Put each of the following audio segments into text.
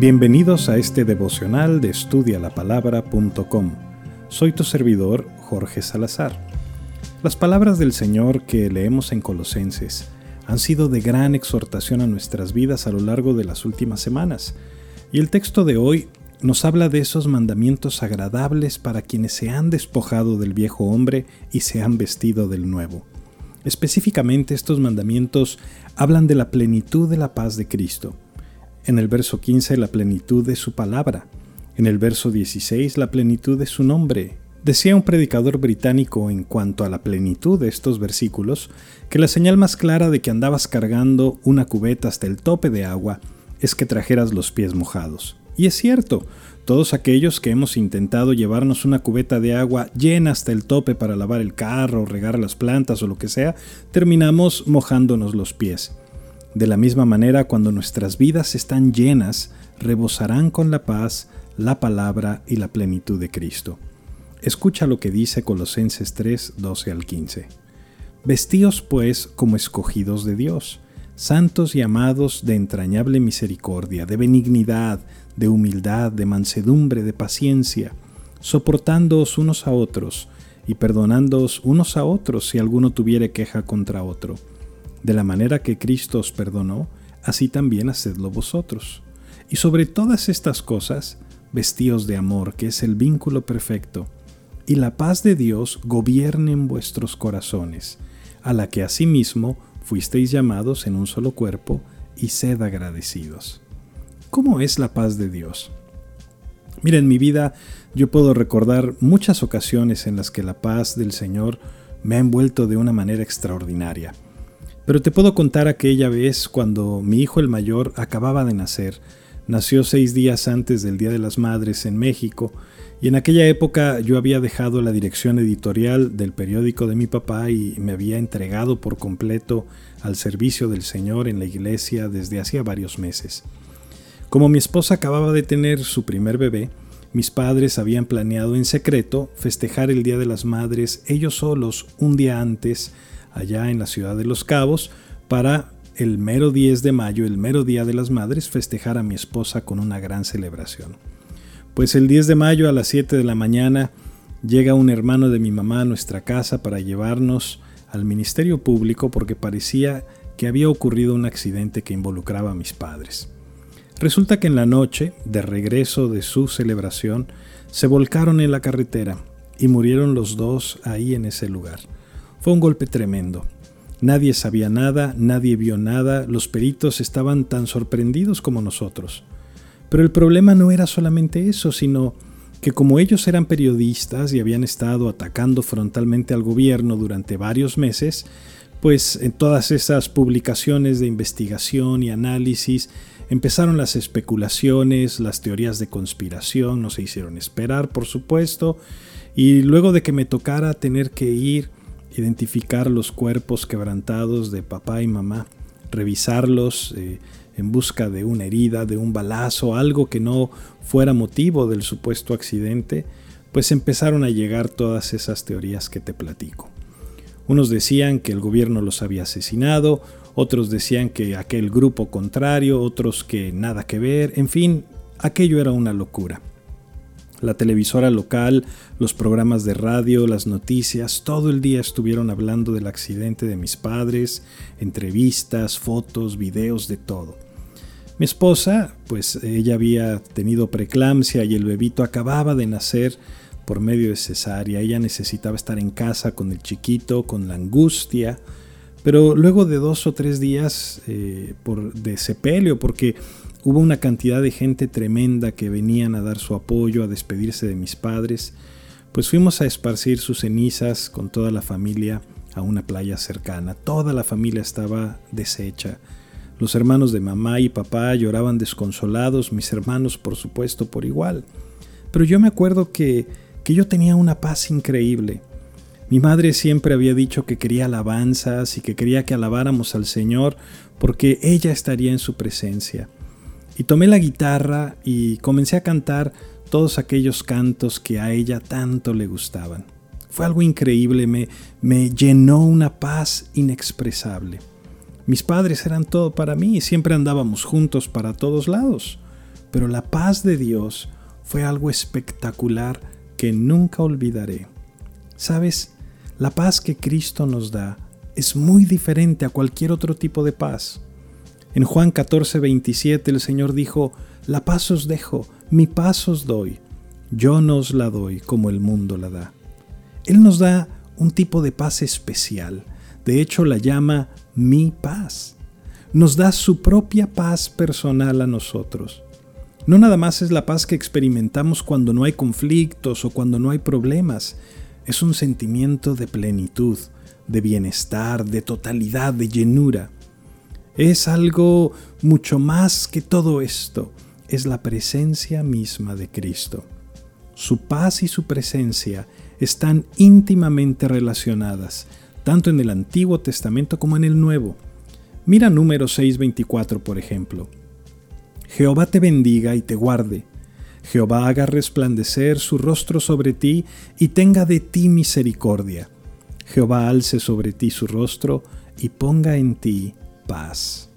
Bienvenidos a este devocional de estudialapalabra.com. Soy tu servidor, Jorge Salazar. Las palabras del Señor que leemos en Colosenses han sido de gran exhortación a nuestras vidas a lo largo de las últimas semanas, y el texto de hoy nos habla de esos mandamientos agradables para quienes se han despojado del viejo hombre y se han vestido del nuevo. Específicamente estos mandamientos hablan de la plenitud de la paz de Cristo. En el verso 15 la plenitud de su palabra. En el verso 16 la plenitud de su nombre. Decía un predicador británico en cuanto a la plenitud de estos versículos que la señal más clara de que andabas cargando una cubeta hasta el tope de agua es que trajeras los pies mojados. Y es cierto, todos aquellos que hemos intentado llevarnos una cubeta de agua llena hasta el tope para lavar el carro, regar las plantas o lo que sea, terminamos mojándonos los pies. De la misma manera, cuando nuestras vidas están llenas, rebosarán con la paz, la palabra y la plenitud de Cristo. Escucha lo que dice Colosenses 3, 12 al 15. Vestíos pues como escogidos de Dios, santos y amados de entrañable misericordia, de benignidad, de humildad, de mansedumbre, de paciencia, soportándoos unos a otros y perdonándoos unos a otros si alguno tuviere queja contra otro. De la manera que Cristo os perdonó, así también hacedlo vosotros. Y sobre todas estas cosas, vestíos de amor, que es el vínculo perfecto, y la paz de Dios gobierne en vuestros corazones, a la que asimismo fuisteis llamados en un solo cuerpo, y sed agradecidos. ¿Cómo es la paz de Dios? Mira, en mi vida yo puedo recordar muchas ocasiones en las que la paz del Señor me ha envuelto de una manera extraordinaria. Pero te puedo contar aquella vez cuando mi hijo el mayor acababa de nacer. Nació seis días antes del Día de las Madres en México y en aquella época yo había dejado la dirección editorial del periódico de mi papá y me había entregado por completo al servicio del Señor en la iglesia desde hacía varios meses. Como mi esposa acababa de tener su primer bebé, mis padres habían planeado en secreto festejar el Día de las Madres ellos solos un día antes allá en la ciudad de Los Cabos para el mero 10 de mayo, el mero Día de las Madres, festejar a mi esposa con una gran celebración. Pues el 10 de mayo a las 7 de la mañana llega un hermano de mi mamá a nuestra casa para llevarnos al Ministerio Público porque parecía que había ocurrido un accidente que involucraba a mis padres. Resulta que en la noche, de regreso de su celebración, se volcaron en la carretera y murieron los dos ahí en ese lugar. Fue un golpe tremendo. Nadie sabía nada, nadie vio nada, los peritos estaban tan sorprendidos como nosotros. Pero el problema no era solamente eso, sino que como ellos eran periodistas y habían estado atacando frontalmente al gobierno durante varios meses, pues en todas esas publicaciones de investigación y análisis Empezaron las especulaciones, las teorías de conspiración, no se hicieron esperar, por supuesto, y luego de que me tocara tener que ir, identificar los cuerpos quebrantados de papá y mamá, revisarlos eh, en busca de una herida, de un balazo, algo que no fuera motivo del supuesto accidente, pues empezaron a llegar todas esas teorías que te platico. Unos decían que el gobierno los había asesinado, otros decían que aquel grupo contrario, otros que nada que ver, en fin, aquello era una locura. La televisora local, los programas de radio, las noticias, todo el día estuvieron hablando del accidente de mis padres, entrevistas, fotos, videos, de todo. Mi esposa, pues ella había tenido preeclampsia y el bebito acababa de nacer por medio de cesárea. Ella necesitaba estar en casa con el chiquito, con la angustia, pero luego de dos o tres días eh, por, de sepelio, porque hubo una cantidad de gente tremenda que venían a dar su apoyo, a despedirse de mis padres, pues fuimos a esparcir sus cenizas con toda la familia a una playa cercana. Toda la familia estaba deshecha. Los hermanos de mamá y papá lloraban desconsolados, mis hermanos por supuesto por igual. Pero yo me acuerdo que, que yo tenía una paz increíble. Mi madre siempre había dicho que quería alabanzas y que quería que alabáramos al Señor porque ella estaría en su presencia. Y tomé la guitarra y comencé a cantar todos aquellos cantos que a ella tanto le gustaban. Fue algo increíble, me, me llenó una paz inexpresable. Mis padres eran todo para mí y siempre andábamos juntos para todos lados. pero la paz de Dios fue algo espectacular que nunca olvidaré. Sabes, la paz que Cristo nos da es muy diferente a cualquier otro tipo de paz. En Juan 14, 27 el Señor dijo, La paz os dejo, mi paz os doy. Yo no os la doy como el mundo la da. Él nos da un tipo de paz especial. De hecho, la llama mi paz. Nos da su propia paz personal a nosotros. No nada más es la paz que experimentamos cuando no hay conflictos o cuando no hay problemas. Es un sentimiento de plenitud, de bienestar, de totalidad, de llenura. Es algo mucho más que todo esto. Es la presencia misma de Cristo. Su paz y su presencia están íntimamente relacionadas, tanto en el Antiguo Testamento como en el Nuevo. Mira número 6.24, por ejemplo. Jehová te bendiga y te guarde. Jehová haga resplandecer su rostro sobre ti y tenga de ti misericordia. Jehová alce sobre ti su rostro y ponga en ti paz.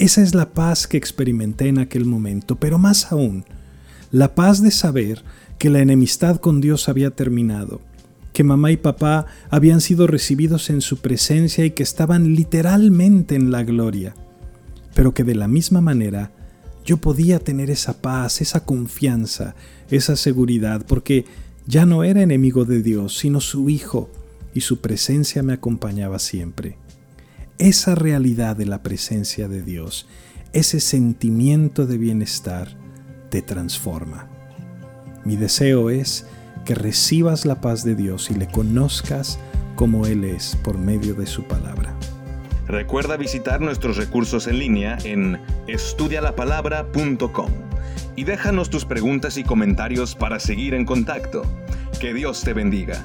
Esa es la paz que experimenté en aquel momento, pero más aún, la paz de saber que la enemistad con Dios había terminado, que mamá y papá habían sido recibidos en su presencia y que estaban literalmente en la gloria, pero que de la misma manera yo podía tener esa paz, esa confianza, esa seguridad, porque ya no era enemigo de Dios, sino su Hijo, y su presencia me acompañaba siempre. Esa realidad de la presencia de Dios, ese sentimiento de bienestar, te transforma. Mi deseo es que recibas la paz de Dios y le conozcas como Él es por medio de su palabra. Recuerda visitar nuestros recursos en línea en estudialapalabra.com y déjanos tus preguntas y comentarios para seguir en contacto. Que Dios te bendiga.